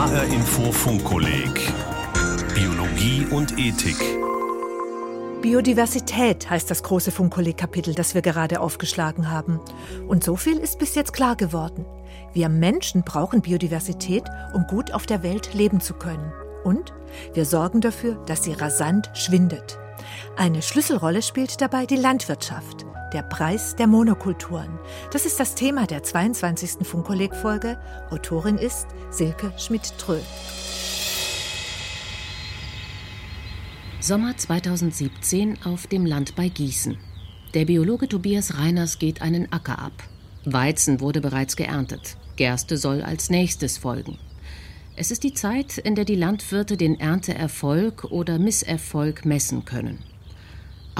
HR Info Funkkolleg Biologie und Ethik. Biodiversität heißt das große Funkkolleg-Kapitel, das wir gerade aufgeschlagen haben. Und so viel ist bis jetzt klar geworden. Wir Menschen brauchen Biodiversität, um gut auf der Welt leben zu können. Und wir sorgen dafür, dass sie rasant schwindet. Eine Schlüsselrolle spielt dabei die Landwirtschaft. Der Preis der Monokulturen. Das ist das Thema der 22. Funkkolleg-Folge. Autorin ist Silke Schmidt-Trö. Sommer 2017 auf dem Land bei Gießen. Der Biologe Tobias Reiners geht einen Acker ab. Weizen wurde bereits geerntet. Gerste soll als nächstes folgen. Es ist die Zeit, in der die Landwirte den Ernteerfolg oder Misserfolg messen können.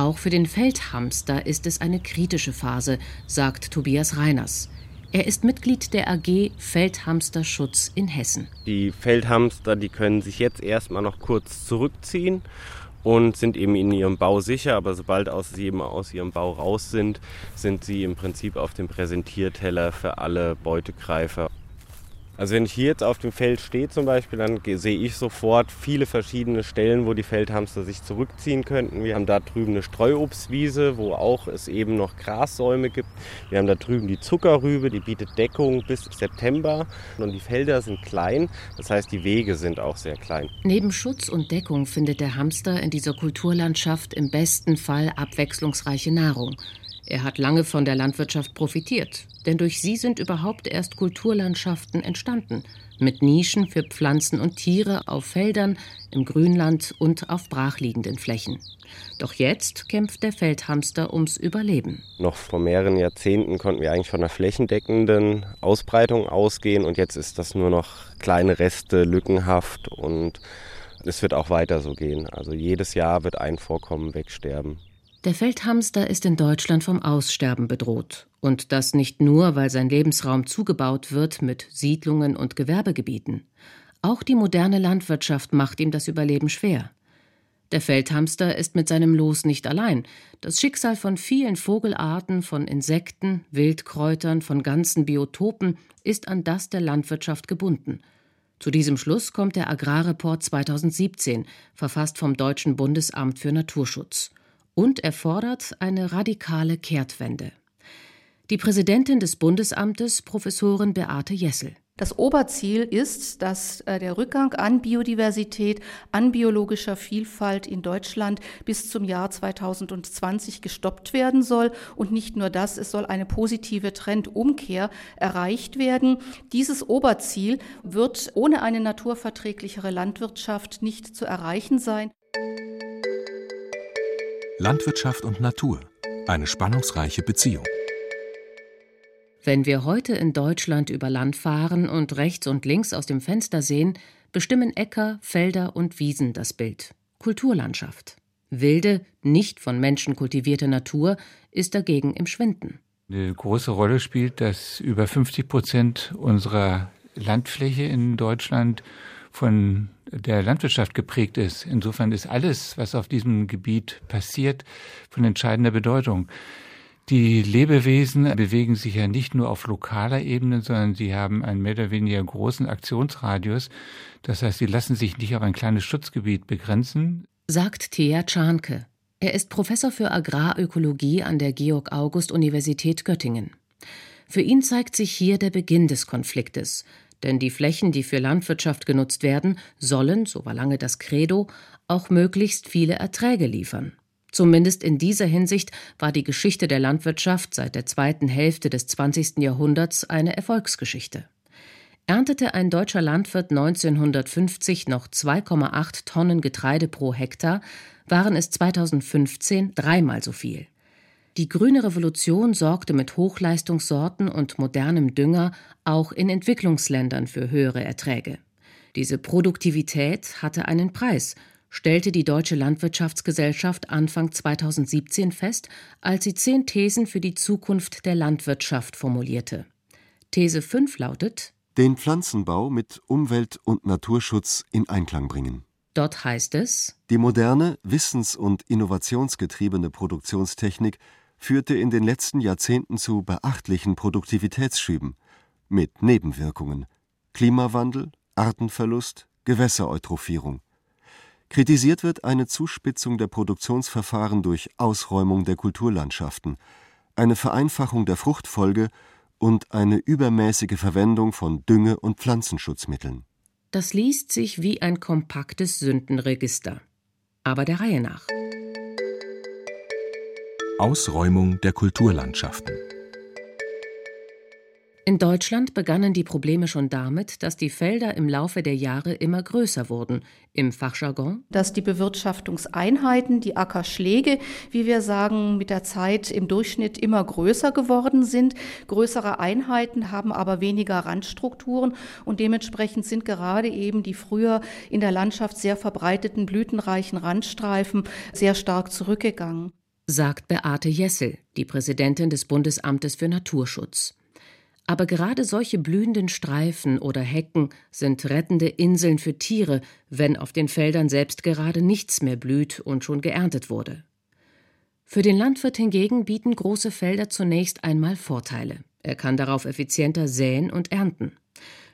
Auch für den Feldhamster ist es eine kritische Phase, sagt Tobias Reiners. Er ist Mitglied der AG Feldhamsterschutz in Hessen. Die Feldhamster, die können sich jetzt erstmal noch kurz zurückziehen und sind eben in ihrem Bau sicher, aber sobald sie eben aus ihrem Bau raus sind, sind sie im Prinzip auf dem Präsentierteller für alle Beutegreifer also wenn ich hier jetzt auf dem Feld stehe zum Beispiel, dann sehe ich sofort viele verschiedene Stellen, wo die Feldhamster sich zurückziehen könnten. Wir haben da drüben eine Streuobstwiese, wo auch es eben noch Grassäume gibt. Wir haben da drüben die Zuckerrübe, die bietet Deckung bis September. Und die Felder sind klein, das heißt die Wege sind auch sehr klein. Neben Schutz und Deckung findet der Hamster in dieser Kulturlandschaft im besten Fall abwechslungsreiche Nahrung. Er hat lange von der Landwirtschaft profitiert, denn durch sie sind überhaupt erst Kulturlandschaften entstanden, mit Nischen für Pflanzen und Tiere auf Feldern, im Grünland und auf brachliegenden Flächen. Doch jetzt kämpft der Feldhamster ums Überleben. Noch vor mehreren Jahrzehnten konnten wir eigentlich von einer flächendeckenden Ausbreitung ausgehen und jetzt ist das nur noch kleine Reste, lückenhaft und es wird auch weiter so gehen. Also jedes Jahr wird ein Vorkommen wegsterben. Der Feldhamster ist in Deutschland vom Aussterben bedroht. Und das nicht nur, weil sein Lebensraum zugebaut wird mit Siedlungen und Gewerbegebieten. Auch die moderne Landwirtschaft macht ihm das Überleben schwer. Der Feldhamster ist mit seinem Los nicht allein. Das Schicksal von vielen Vogelarten, von Insekten, Wildkräutern, von ganzen Biotopen ist an das der Landwirtschaft gebunden. Zu diesem Schluss kommt der Agrarreport 2017, verfasst vom Deutschen Bundesamt für Naturschutz und er fordert eine radikale Kehrtwende. Die Präsidentin des Bundesamtes, Professorin Beate Jessel. Das Oberziel ist, dass äh, der Rückgang an Biodiversität, an biologischer Vielfalt in Deutschland bis zum Jahr 2020 gestoppt werden soll. Und nicht nur das, es soll eine positive Trendumkehr erreicht werden. Dieses Oberziel wird ohne eine naturverträglichere Landwirtschaft nicht zu erreichen sein. Landwirtschaft und Natur. Eine spannungsreiche Beziehung. Wenn wir heute in Deutschland über Land fahren und rechts und links aus dem Fenster sehen, bestimmen Äcker, Felder und Wiesen das Bild. Kulturlandschaft. Wilde, nicht von Menschen kultivierte Natur ist dagegen im Schwinden. Eine große Rolle spielt, dass über 50 Prozent unserer Landfläche in Deutschland von der Landwirtschaft geprägt ist. Insofern ist alles, was auf diesem Gebiet passiert, von entscheidender Bedeutung. Die Lebewesen bewegen sich ja nicht nur auf lokaler Ebene, sondern sie haben einen mehr oder weniger großen Aktionsradius. Das heißt, sie lassen sich nicht auf ein kleines Schutzgebiet begrenzen. Sagt Thea Czarnke. Er ist Professor für Agrarökologie an der Georg-August-Universität Göttingen. Für ihn zeigt sich hier der Beginn des Konfliktes, denn die Flächen, die für Landwirtschaft genutzt werden, sollen, so war lange das Credo, auch möglichst viele Erträge liefern. Zumindest in dieser Hinsicht war die Geschichte der Landwirtschaft seit der zweiten Hälfte des 20. Jahrhunderts eine Erfolgsgeschichte. Erntete ein deutscher Landwirt 1950 noch 2,8 Tonnen Getreide pro Hektar, waren es 2015 dreimal so viel. Die grüne Revolution sorgte mit Hochleistungssorten und modernem Dünger auch in Entwicklungsländern für höhere Erträge. Diese Produktivität hatte einen Preis, stellte die Deutsche Landwirtschaftsgesellschaft Anfang 2017 fest, als sie zehn Thesen für die Zukunft der Landwirtschaft formulierte. These 5 lautet Den Pflanzenbau mit Umwelt- und Naturschutz in Einklang bringen. Dort heißt es Die moderne, wissens- und innovationsgetriebene Produktionstechnik führte in den letzten Jahrzehnten zu beachtlichen Produktivitätsschüben mit Nebenwirkungen Klimawandel, Artenverlust, Gewässereutроphierung. Kritisiert wird eine Zuspitzung der Produktionsverfahren durch Ausräumung der Kulturlandschaften, eine Vereinfachung der Fruchtfolge und eine übermäßige Verwendung von Dünge- und Pflanzenschutzmitteln. Das liest sich wie ein kompaktes Sündenregister. Aber der Reihe nach. Ausräumung der Kulturlandschaften. In Deutschland begannen die Probleme schon damit, dass die Felder im Laufe der Jahre immer größer wurden. Im Fachjargon? Dass die Bewirtschaftungseinheiten, die Ackerschläge, wie wir sagen, mit der Zeit im Durchschnitt immer größer geworden sind. Größere Einheiten haben aber weniger Randstrukturen und dementsprechend sind gerade eben die früher in der Landschaft sehr verbreiteten blütenreichen Randstreifen sehr stark zurückgegangen sagt Beate Jessel, die Präsidentin des Bundesamtes für Naturschutz. Aber gerade solche blühenden Streifen oder Hecken sind rettende Inseln für Tiere, wenn auf den Feldern selbst gerade nichts mehr blüht und schon geerntet wurde. Für den Landwirt hingegen bieten große Felder zunächst einmal Vorteile. Er kann darauf effizienter säen und ernten.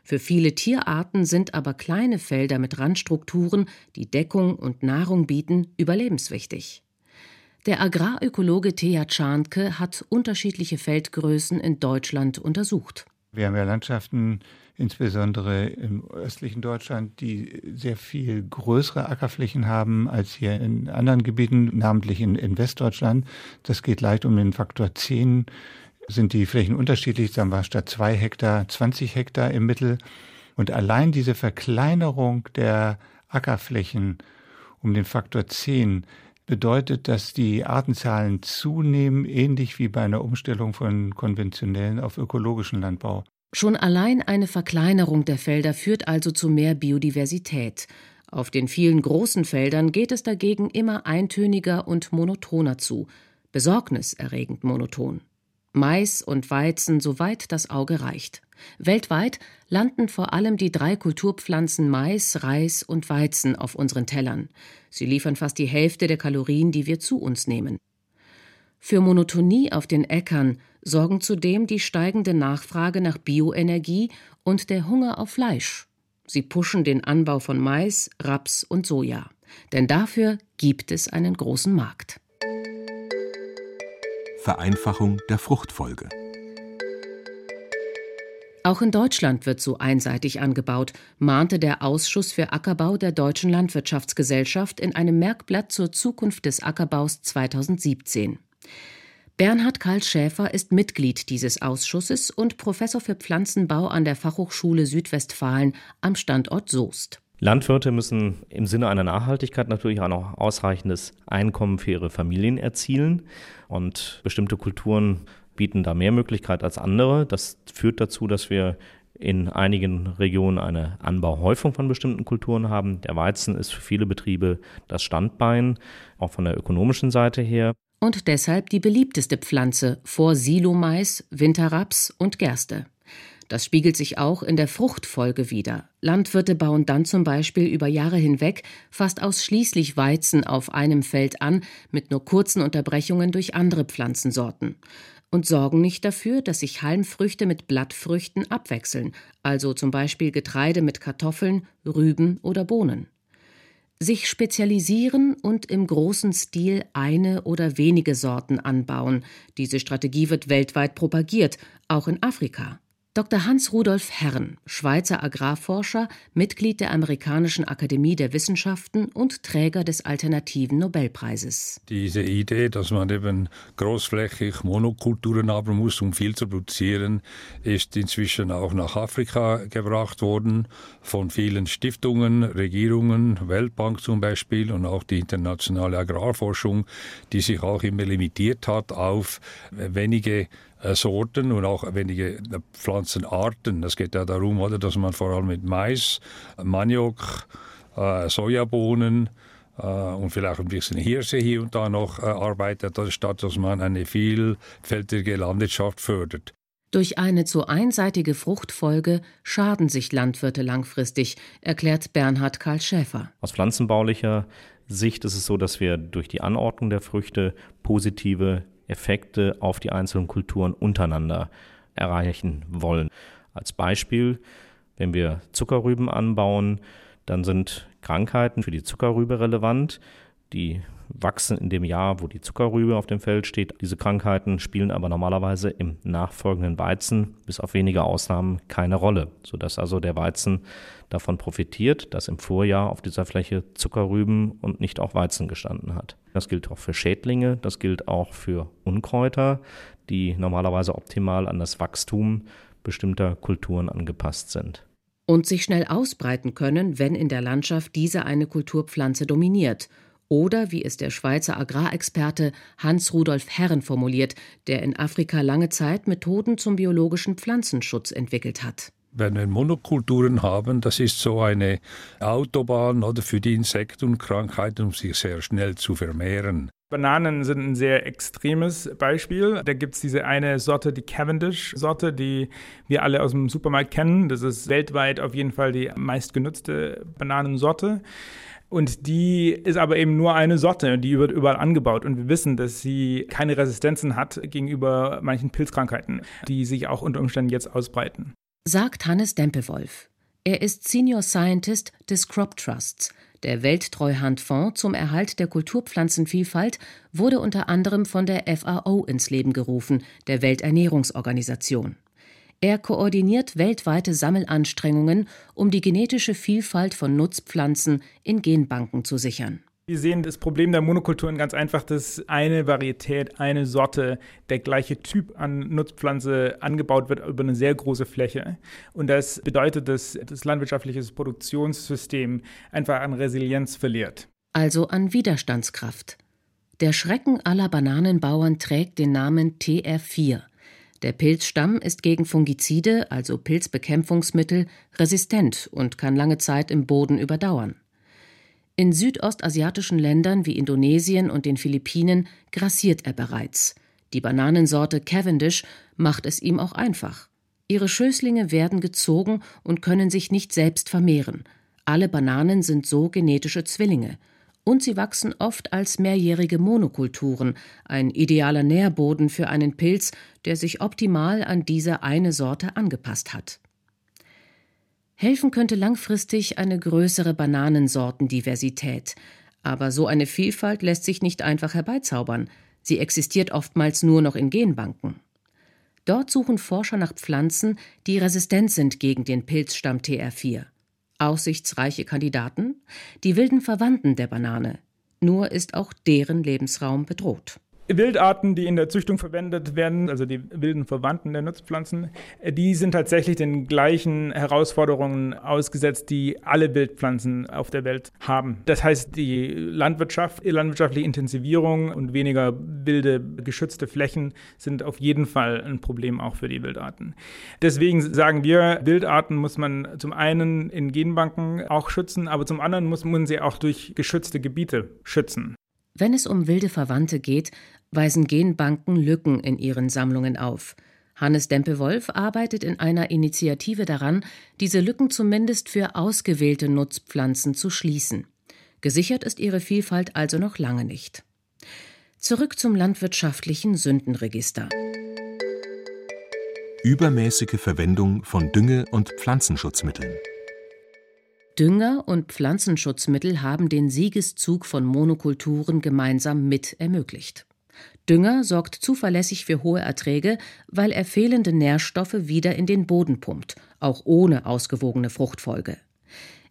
Für viele Tierarten sind aber kleine Felder mit Randstrukturen, die Deckung und Nahrung bieten, überlebenswichtig. Der Agrarökologe Thea Czarnke hat unterschiedliche Feldgrößen in Deutschland untersucht. Wir haben ja Landschaften, insbesondere im östlichen Deutschland, die sehr viel größere Ackerflächen haben als hier in anderen Gebieten, namentlich in, in Westdeutschland. Das geht leicht um den Faktor 10 sind die Flächen unterschiedlich, sagen wir statt zwei Hektar 20 Hektar im Mittel. Und allein diese Verkleinerung der Ackerflächen um den Faktor 10 bedeutet, dass die Artenzahlen zunehmen, ähnlich wie bei einer Umstellung von konventionellen auf ökologischen Landbau. Schon allein eine Verkleinerung der Felder führt also zu mehr Biodiversität. Auf den vielen großen Feldern geht es dagegen immer eintöniger und monotoner zu, besorgniserregend monoton. Mais und Weizen, soweit das Auge reicht. Weltweit landen vor allem die drei Kulturpflanzen Mais, Reis und Weizen auf unseren Tellern. Sie liefern fast die Hälfte der Kalorien, die wir zu uns nehmen. Für Monotonie auf den Äckern sorgen zudem die steigende Nachfrage nach Bioenergie und der Hunger auf Fleisch. Sie pushen den Anbau von Mais, Raps und Soja. Denn dafür gibt es einen großen Markt. Vereinfachung der Fruchtfolge. Auch in Deutschland wird so einseitig angebaut, mahnte der Ausschuss für Ackerbau der Deutschen Landwirtschaftsgesellschaft in einem Merkblatt zur Zukunft des Ackerbaus 2017. Bernhard Karl Schäfer ist Mitglied dieses Ausschusses und Professor für Pflanzenbau an der Fachhochschule Südwestfalen am Standort Soest. Landwirte müssen im Sinne einer Nachhaltigkeit natürlich auch noch ausreichendes Einkommen für ihre Familien erzielen. Und bestimmte Kulturen bieten da mehr Möglichkeit als andere. Das führt dazu, dass wir in einigen Regionen eine Anbauhäufung von bestimmten Kulturen haben. Der Weizen ist für viele Betriebe das Standbein, auch von der ökonomischen Seite her. Und deshalb die beliebteste Pflanze vor Silomais, Winterraps und Gerste. Das spiegelt sich auch in der Fruchtfolge wider. Landwirte bauen dann zum Beispiel über Jahre hinweg fast ausschließlich Weizen auf einem Feld an, mit nur kurzen Unterbrechungen durch andere Pflanzensorten. Und sorgen nicht dafür, dass sich Halmfrüchte mit Blattfrüchten abwechseln, also zum Beispiel Getreide mit Kartoffeln, Rüben oder Bohnen. Sich spezialisieren und im großen Stil eine oder wenige Sorten anbauen. Diese Strategie wird weltweit propagiert, auch in Afrika. Dr. Hans-Rudolf Herren, Schweizer Agrarforscher, Mitglied der Amerikanischen Akademie der Wissenschaften und Träger des Alternativen Nobelpreises. Diese Idee, dass man eben großflächig Monokulturen haben muss, um viel zu produzieren, ist inzwischen auch nach Afrika gebracht worden von vielen Stiftungen, Regierungen, Weltbank zum Beispiel und auch die internationale Agrarforschung, die sich auch immer limitiert hat auf wenige äh, Sorten und auch wenige äh, Pflanzenarten. Es geht ja darum, oder, dass man vor allem mit Mais, Maniok, äh, Sojabohnen und vielleicht ein bisschen Hirse hier und da noch arbeitet, statt dass man eine vielfältige Landwirtschaft fördert. Durch eine zu einseitige Fruchtfolge schaden sich Landwirte langfristig, erklärt Bernhard Karl Schäfer. Aus pflanzenbaulicher Sicht ist es so, dass wir durch die Anordnung der Früchte positive Effekte auf die einzelnen Kulturen untereinander erreichen wollen. Als Beispiel Wenn wir Zuckerrüben anbauen, dann sind Krankheiten für die Zuckerrübe relevant. Die wachsen in dem Jahr, wo die Zuckerrübe auf dem Feld steht. Diese Krankheiten spielen aber normalerweise im nachfolgenden Weizen bis auf wenige Ausnahmen keine Rolle, sodass also der Weizen davon profitiert, dass im Vorjahr auf dieser Fläche Zuckerrüben und nicht auch Weizen gestanden hat. Das gilt auch für Schädlinge, das gilt auch für Unkräuter, die normalerweise optimal an das Wachstum bestimmter Kulturen angepasst sind. Und sich schnell ausbreiten können, wenn in der Landschaft diese eine Kulturpflanze dominiert – oder wie es der Schweizer Agrarexperte Hans-Rudolf Herren formuliert, der in Afrika lange Zeit Methoden zum biologischen Pflanzenschutz entwickelt hat. Wenn wir Monokulturen haben, das ist so eine Autobahn oder für die Insekten und Krankheiten, um sich sehr schnell zu vermehren. Bananen sind ein sehr extremes Beispiel. Da gibt es diese eine Sorte, die Cavendish-Sorte, die wir alle aus dem Supermarkt kennen. Das ist weltweit auf jeden Fall die meistgenutzte Bananensorte. Und die ist aber eben nur eine Sorte, die wird überall angebaut. Und wir wissen, dass sie keine Resistenzen hat gegenüber manchen Pilzkrankheiten, die sich auch unter Umständen jetzt ausbreiten. Sagt Hannes Dempewolf. Er ist Senior Scientist des Crop Trusts. Der Welttreuhandfonds zum Erhalt der Kulturpflanzenvielfalt wurde unter anderem von der FAO ins Leben gerufen, der Welternährungsorganisation. Er koordiniert weltweite Sammelanstrengungen, um die genetische Vielfalt von Nutzpflanzen in Genbanken zu sichern. Wir sehen das Problem der Monokulturen ganz einfach, dass eine Varietät, eine Sorte, der gleiche Typ an Nutzpflanze angebaut wird über eine sehr große Fläche. Und das bedeutet, dass das landwirtschaftliche Produktionssystem einfach an Resilienz verliert. Also an Widerstandskraft. Der Schrecken aller Bananenbauern trägt den Namen TR4. Der Pilzstamm ist gegen Fungizide, also Pilzbekämpfungsmittel, resistent und kann lange Zeit im Boden überdauern. In südostasiatischen Ländern wie Indonesien und den Philippinen grassiert er bereits. Die Bananensorte Cavendish macht es ihm auch einfach. Ihre Schößlinge werden gezogen und können sich nicht selbst vermehren. Alle Bananen sind so genetische Zwillinge und sie wachsen oft als mehrjährige Monokulturen, ein idealer Nährboden für einen Pilz, der sich optimal an diese eine Sorte angepasst hat. Helfen könnte langfristig eine größere Bananensortendiversität, aber so eine Vielfalt lässt sich nicht einfach herbeizaubern, sie existiert oftmals nur noch in Genbanken. Dort suchen Forscher nach Pflanzen, die resistent sind gegen den Pilzstamm TR4. Aussichtsreiche Kandidaten? Die wilden Verwandten der Banane. Nur ist auch deren Lebensraum bedroht. Wildarten, die in der Züchtung verwendet werden, also die wilden Verwandten der Nutzpflanzen, äh, die sind tatsächlich den gleichen Herausforderungen ausgesetzt, die alle Wildpflanzen auf der Welt haben. Das heißt, die Landwirtschaft, landwirtschaftliche Intensivierung und weniger wilde geschützte Flächen sind auf jeden Fall ein Problem auch für die Wildarten. Deswegen sagen wir, Wildarten muss man zum einen in Genbanken auch schützen, aber zum anderen muss man sie auch durch geschützte Gebiete schützen. Wenn es um wilde Verwandte geht, weisen Genbanken Lücken in ihren Sammlungen auf. Hannes Dempe-Wolf arbeitet in einer Initiative daran, diese Lücken zumindest für ausgewählte Nutzpflanzen zu schließen. Gesichert ist ihre Vielfalt also noch lange nicht. Zurück zum landwirtschaftlichen Sündenregister. Übermäßige Verwendung von Dünge- und Pflanzenschutzmitteln. Dünger und Pflanzenschutzmittel haben den Siegeszug von Monokulturen gemeinsam mit ermöglicht. Dünger sorgt zuverlässig für hohe Erträge, weil er fehlende Nährstoffe wieder in den Boden pumpt, auch ohne ausgewogene Fruchtfolge.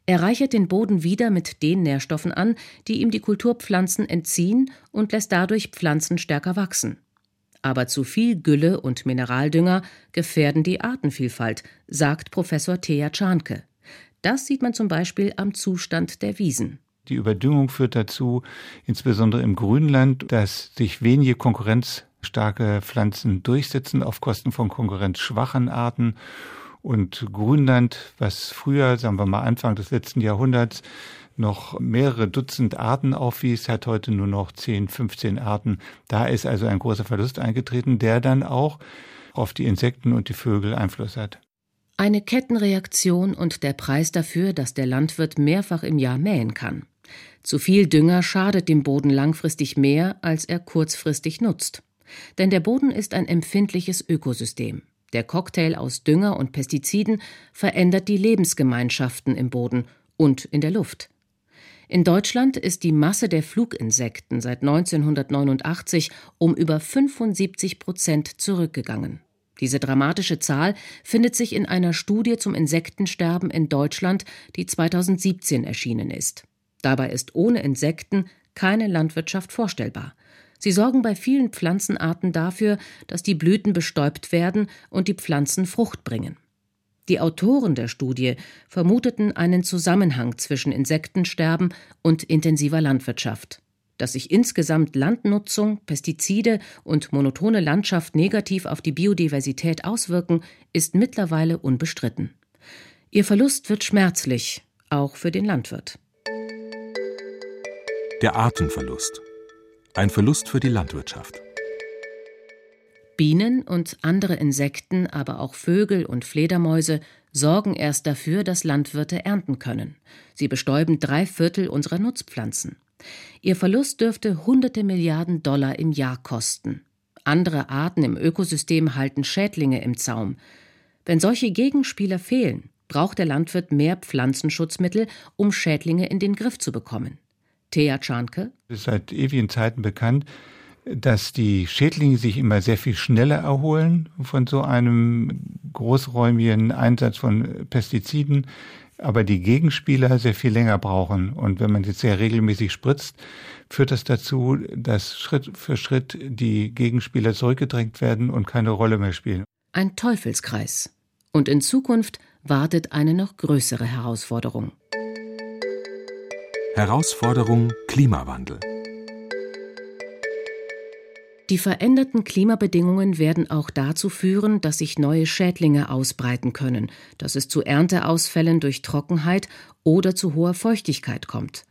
Er reichert den Boden wieder mit den Nährstoffen an, die ihm die Kulturpflanzen entziehen und lässt dadurch Pflanzen stärker wachsen. Aber zu viel Gülle und Mineraldünger gefährden die Artenvielfalt, sagt Professor Thea Czarnke. Das sieht man zum Beispiel am Zustand der Wiesen. Die Überdüngung führt dazu, insbesondere im Grünland, dass sich wenige konkurrenzstarke Pflanzen durchsetzen auf Kosten von konkurrenzschwachen Arten. Und Grünland, was früher, sagen wir mal Anfang des letzten Jahrhunderts, noch mehrere Dutzend Arten aufwies, hat heute nur noch 10, 15 Arten. Da ist also ein großer Verlust eingetreten, der dann auch auf die Insekten und die Vögel Einfluss hat. Eine Kettenreaktion und der Preis dafür, dass der Landwirt mehrfach im Jahr mähen kann. Zu viel Dünger schadet dem Boden langfristig mehr, als er kurzfristig nutzt. Denn der Boden ist ein empfindliches Ökosystem. Der Cocktail aus Dünger und Pestiziden verändert die Lebensgemeinschaften im Boden und in der Luft. In Deutschland ist die Masse der Fluginsekten seit 1989 um über 75 Prozent zurückgegangen. Diese dramatische Zahl findet sich in einer Studie zum Insektensterben in Deutschland, die 2017 erschienen ist. Dabei ist ohne Insekten keine Landwirtschaft vorstellbar. Sie sorgen bei vielen Pflanzenarten dafür, dass die Blüten bestäubt werden und die Pflanzen Frucht bringen. Die Autoren der Studie vermuteten einen Zusammenhang zwischen Insektensterben und intensiver Landwirtschaft. Dass sich insgesamt Landnutzung, Pestizide und monotone Landschaft negativ auf die Biodiversität auswirken, ist mittlerweile unbestritten. Ihr Verlust wird schmerzlich, auch für den Landwirt. Der Artenverlust. Ein Verlust für die Landwirtschaft. Bienen und andere Insekten, aber auch Vögel und Fledermäuse sorgen erst dafür, dass Landwirte ernten können. Sie bestäuben drei Viertel unserer Nutzpflanzen. Ihr Verlust dürfte hunderte Milliarden Dollar im Jahr kosten. Andere Arten im Ökosystem halten Schädlinge im Zaum. Wenn solche Gegenspieler fehlen, braucht der Landwirt mehr Pflanzenschutzmittel, um Schädlinge in den Griff zu bekommen. Thea Czarnke. Es ist seit ewigen Zeiten bekannt, dass die Schädlinge sich immer sehr viel schneller erholen von so einem großräumigen Einsatz von Pestiziden, aber die Gegenspieler sehr viel länger brauchen. Und wenn man jetzt sehr regelmäßig spritzt, führt das dazu, dass Schritt für Schritt die Gegenspieler zurückgedrängt werden und keine Rolle mehr spielen. Ein Teufelskreis. Und in Zukunft wartet eine noch größere Herausforderung. Herausforderung Klimawandel. Die veränderten Klimabedingungen werden auch dazu führen, dass sich neue Schädlinge ausbreiten können, dass es zu Ernteausfällen durch Trockenheit oder zu hoher Feuchtigkeit kommt.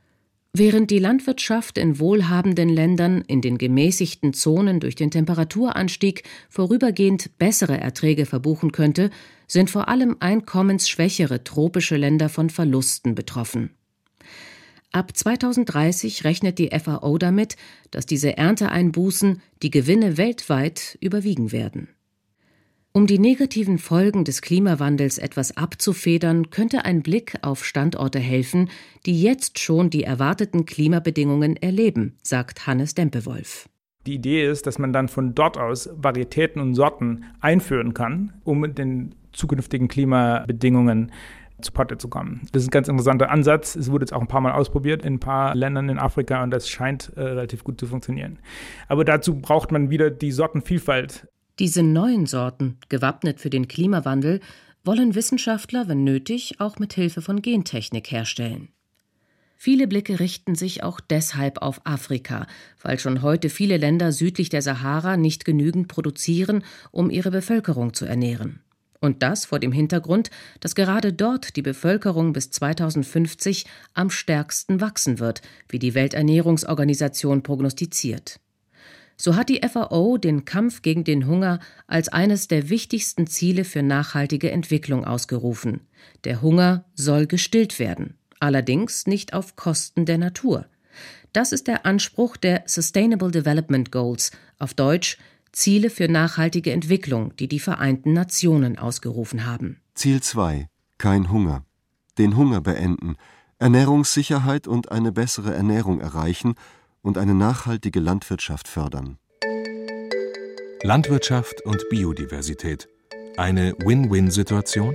Während die Landwirtschaft in wohlhabenden Ländern in den gemäßigten Zonen durch den Temperaturanstieg vorübergehend bessere Erträge verbuchen könnte, sind vor allem einkommensschwächere tropische Länder von Verlusten betroffen. Ab 2030 rechnet die FAO damit, dass diese Ernteeinbußen die Gewinne weltweit überwiegen werden. Um die negativen Folgen des Klimawandels etwas abzufedern, könnte ein Blick auf Standorte helfen, die jetzt schon die erwarteten Klimabedingungen erleben, sagt Hannes Dempewolf. Die Idee ist, dass man dann von dort aus Varietäten und Sorten einführen kann, um den zukünftigen Klimabedingungen zu Potte zu kommen. Das ist ein ganz interessanter Ansatz. Es wurde jetzt auch ein paar Mal ausprobiert in ein paar Ländern in Afrika und das scheint äh, relativ gut zu funktionieren. Aber dazu braucht man wieder die Sortenvielfalt. Diese neuen Sorten, gewappnet für den Klimawandel, wollen Wissenschaftler, wenn nötig, auch mit Hilfe von Gentechnik herstellen. Viele Blicke richten sich auch deshalb auf Afrika, weil schon heute viele Länder südlich der Sahara nicht genügend produzieren, um ihre Bevölkerung zu ernähren. Und das vor dem Hintergrund, dass gerade dort die Bevölkerung bis 2050 am stärksten wachsen wird, wie die Welternährungsorganisation prognostiziert. So hat die FAO den Kampf gegen den Hunger als eines der wichtigsten Ziele für nachhaltige Entwicklung ausgerufen. Der Hunger soll gestillt werden, allerdings nicht auf Kosten der Natur. Das ist der Anspruch der Sustainable Development Goals, auf Deutsch Ziele für nachhaltige Entwicklung, die die Vereinten Nationen ausgerufen haben. Ziel 2 Kein Hunger. Den Hunger beenden, Ernährungssicherheit und eine bessere Ernährung erreichen und eine nachhaltige Landwirtschaft fördern. Landwirtschaft und Biodiversität. Eine Win-Win-Situation?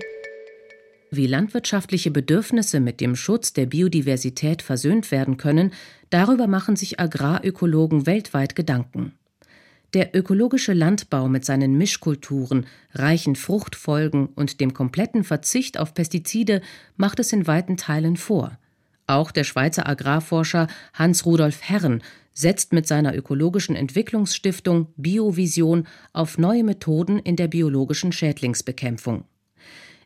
Wie landwirtschaftliche Bedürfnisse mit dem Schutz der Biodiversität versöhnt werden können, darüber machen sich Agrarökologen weltweit Gedanken. Der ökologische Landbau mit seinen Mischkulturen, reichen Fruchtfolgen und dem kompletten Verzicht auf Pestizide macht es in weiten Teilen vor. Auch der Schweizer Agrarforscher Hans Rudolf Herren setzt mit seiner ökologischen Entwicklungsstiftung Biovision auf neue Methoden in der biologischen Schädlingsbekämpfung.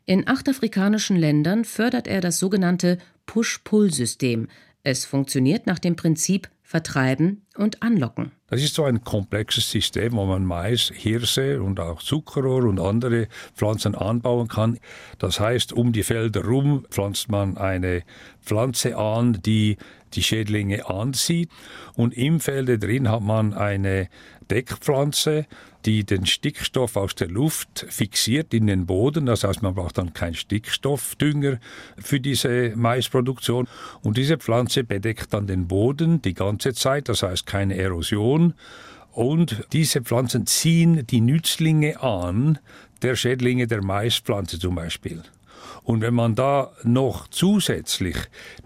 In acht afrikanischen Ländern fördert er das sogenannte Push-Pull-System. Es funktioniert nach dem Prinzip Vertreiben, und anlocken. Das ist so ein komplexes System, wo man Mais, Hirse und auch Zuckerrohr und andere Pflanzen anbauen kann. Das heißt, um die Felder rum pflanzt man eine Pflanze an, die die Schädlinge anzieht. Und im Felde drin hat man eine Deckpflanze, die den Stickstoff aus der Luft fixiert in den Boden. Das heißt, man braucht dann keinen Stickstoffdünger für diese Maisproduktion. Und diese Pflanze bedeckt dann den Boden die ganze Zeit, das heißt keine Erosion. Und diese Pflanzen ziehen die Nützlinge an, der Schädlinge der Maispflanze zum Beispiel. Und wenn man da noch zusätzlich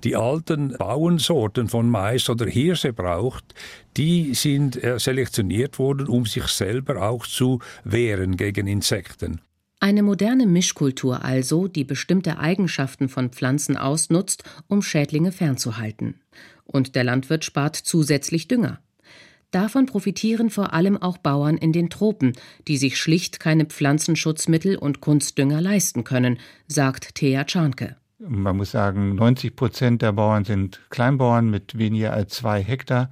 die alten Bauernsorten von Mais oder Hirse braucht, die sind äh, selektioniert worden, um sich selber auch zu wehren gegen Insekten. Eine moderne Mischkultur also, die bestimmte Eigenschaften von Pflanzen ausnutzt, um Schädlinge fernzuhalten. Und der Landwirt spart zusätzlich Dünger. Davon profitieren vor allem auch Bauern in den Tropen, die sich schlicht keine Pflanzenschutzmittel und Kunstdünger leisten können, sagt Thea Czarnke. Man muss sagen, 90 Prozent der Bauern sind Kleinbauern mit weniger als zwei Hektar.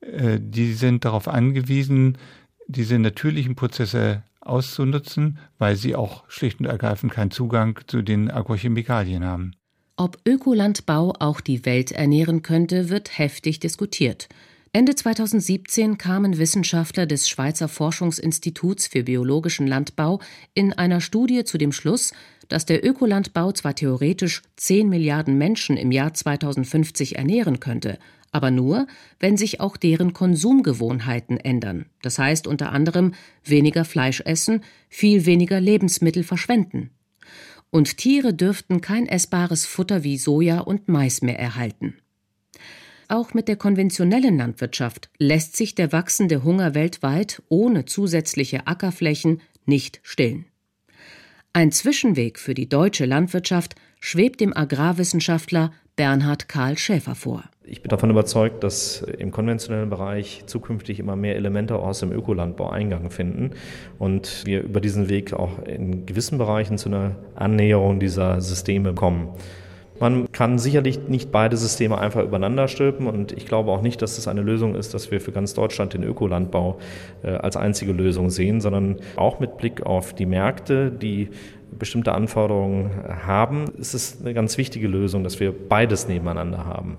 Äh, die sind darauf angewiesen, diese natürlichen Prozesse auszunutzen, weil sie auch schlicht und ergreifend keinen Zugang zu den Agrochemikalien haben. Ob Ökolandbau auch die Welt ernähren könnte, wird heftig diskutiert. Ende 2017 kamen Wissenschaftler des Schweizer Forschungsinstituts für biologischen Landbau in einer Studie zu dem Schluss, dass der Ökolandbau zwar theoretisch 10 Milliarden Menschen im Jahr 2050 ernähren könnte, aber nur, wenn sich auch deren Konsumgewohnheiten ändern, das heißt unter anderem weniger Fleisch essen, viel weniger Lebensmittel verschwenden. Und Tiere dürften kein essbares Futter wie Soja und Mais mehr erhalten. Auch mit der konventionellen Landwirtschaft lässt sich der wachsende Hunger weltweit ohne zusätzliche Ackerflächen nicht stillen. Ein Zwischenweg für die deutsche Landwirtschaft schwebt dem Agrarwissenschaftler Bernhard Karl Schäfer vor. Ich bin davon überzeugt, dass im konventionellen Bereich zukünftig immer mehr Elemente aus dem Ökolandbau Eingang finden und wir über diesen Weg auch in gewissen Bereichen zu einer Annäherung dieser Systeme kommen. Man kann sicherlich nicht beide Systeme einfach übereinander stülpen und ich glaube auch nicht, dass es eine Lösung ist, dass wir für ganz Deutschland den Ökolandbau äh, als einzige Lösung sehen, sondern auch mit Blick auf die Märkte, die bestimmte Anforderungen haben, ist es eine ganz wichtige Lösung, dass wir beides nebeneinander haben.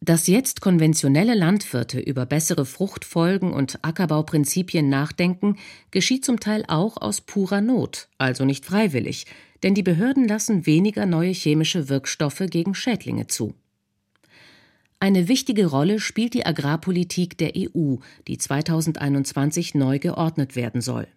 Dass jetzt konventionelle Landwirte über bessere Fruchtfolgen und Ackerbauprinzipien nachdenken, geschieht zum Teil auch aus purer Not, also nicht freiwillig, denn die Behörden lassen weniger neue chemische Wirkstoffe gegen Schädlinge zu. Eine wichtige Rolle spielt die Agrarpolitik der EU, die 2021 neu geordnet werden soll.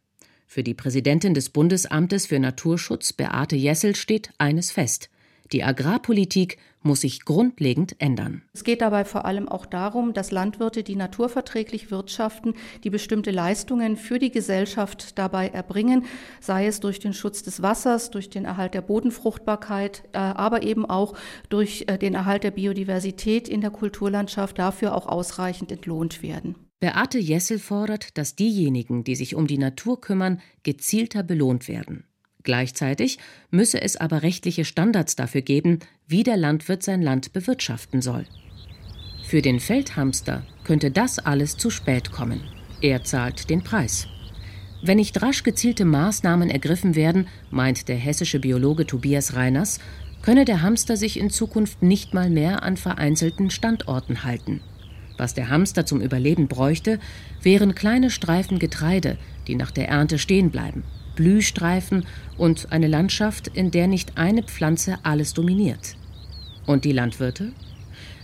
Für die Präsidentin des Bundesamtes für Naturschutz, Beate Jessel, steht eines fest. Die Agrarpolitik muss sich grundlegend ändern. Es geht dabei vor allem auch darum, dass Landwirte, die naturverträglich wirtschaften, die bestimmte Leistungen für die Gesellschaft dabei erbringen, sei es durch den Schutz des Wassers, durch den Erhalt der Bodenfruchtbarkeit, äh, aber eben auch durch äh, den Erhalt der Biodiversität in der Kulturlandschaft dafür auch ausreichend entlohnt werden. Beate Jessel fordert, dass diejenigen, die sich um die Natur kümmern, gezielter belohnt werden. Gleichzeitig müsse es aber rechtliche Standards dafür geben, wie der Landwirt sein Land bewirtschaften soll. Für den Feldhamster könnte das alles zu spät kommen. Er zahlt den Preis. Wenn nicht rasch gezielte Maßnahmen ergriffen werden, meint der hessische Biologe Tobias Reiners, könne der Hamster sich in Zukunft nicht mal mehr an vereinzelten Standorten halten. Was der Hamster zum Überleben bräuchte, wären kleine Streifen Getreide, die nach der Ernte stehen bleiben. Blühstreifen und eine Landschaft, in der nicht eine Pflanze alles dominiert. Und die Landwirte?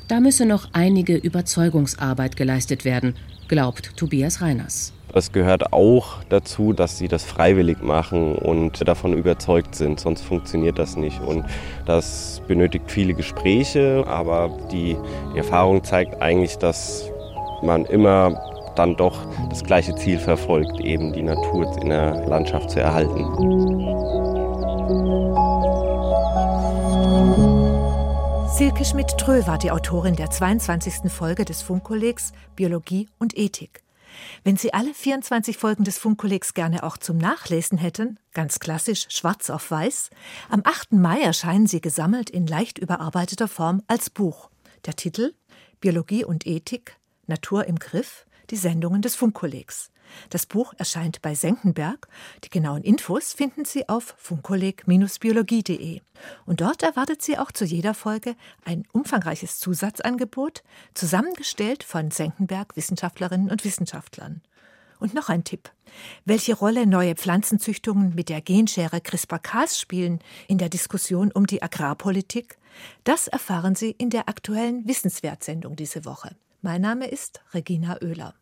Da müsse noch einige Überzeugungsarbeit geleistet werden, glaubt Tobias Reiners. Es gehört auch dazu, dass sie das freiwillig machen und davon überzeugt sind, sonst funktioniert das nicht. Und das benötigt viele Gespräche, aber die Erfahrung zeigt eigentlich, dass man immer dann doch das gleiche Ziel verfolgt, eben die Natur in der Landschaft zu erhalten. Silke Schmidt-Trö war die Autorin der 22. Folge des Funkkollegs Biologie und Ethik. Wenn Sie alle 24 Folgen des Funkkollegs gerne auch zum Nachlesen hätten, ganz klassisch schwarz auf weiß, am 8. Mai erscheinen sie gesammelt in leicht überarbeiteter Form als Buch. Der Titel Biologie und Ethik Natur im Griff, die Sendungen des Funkkollegs. Das Buch erscheint bei Senckenberg. Die genauen Infos finden Sie auf funkkolleg-biologie.de. Und dort erwartet Sie auch zu jeder Folge ein umfangreiches Zusatzangebot, zusammengestellt von Senckenberg Wissenschaftlerinnen und Wissenschaftlern. Und noch ein Tipp. Welche Rolle neue Pflanzenzüchtungen mit der Genschere CRISPR-Cas spielen in der Diskussion um die Agrarpolitik, das erfahren Sie in der aktuellen Wissenswertsendung diese Woche. Mein Name ist Regina Oehler.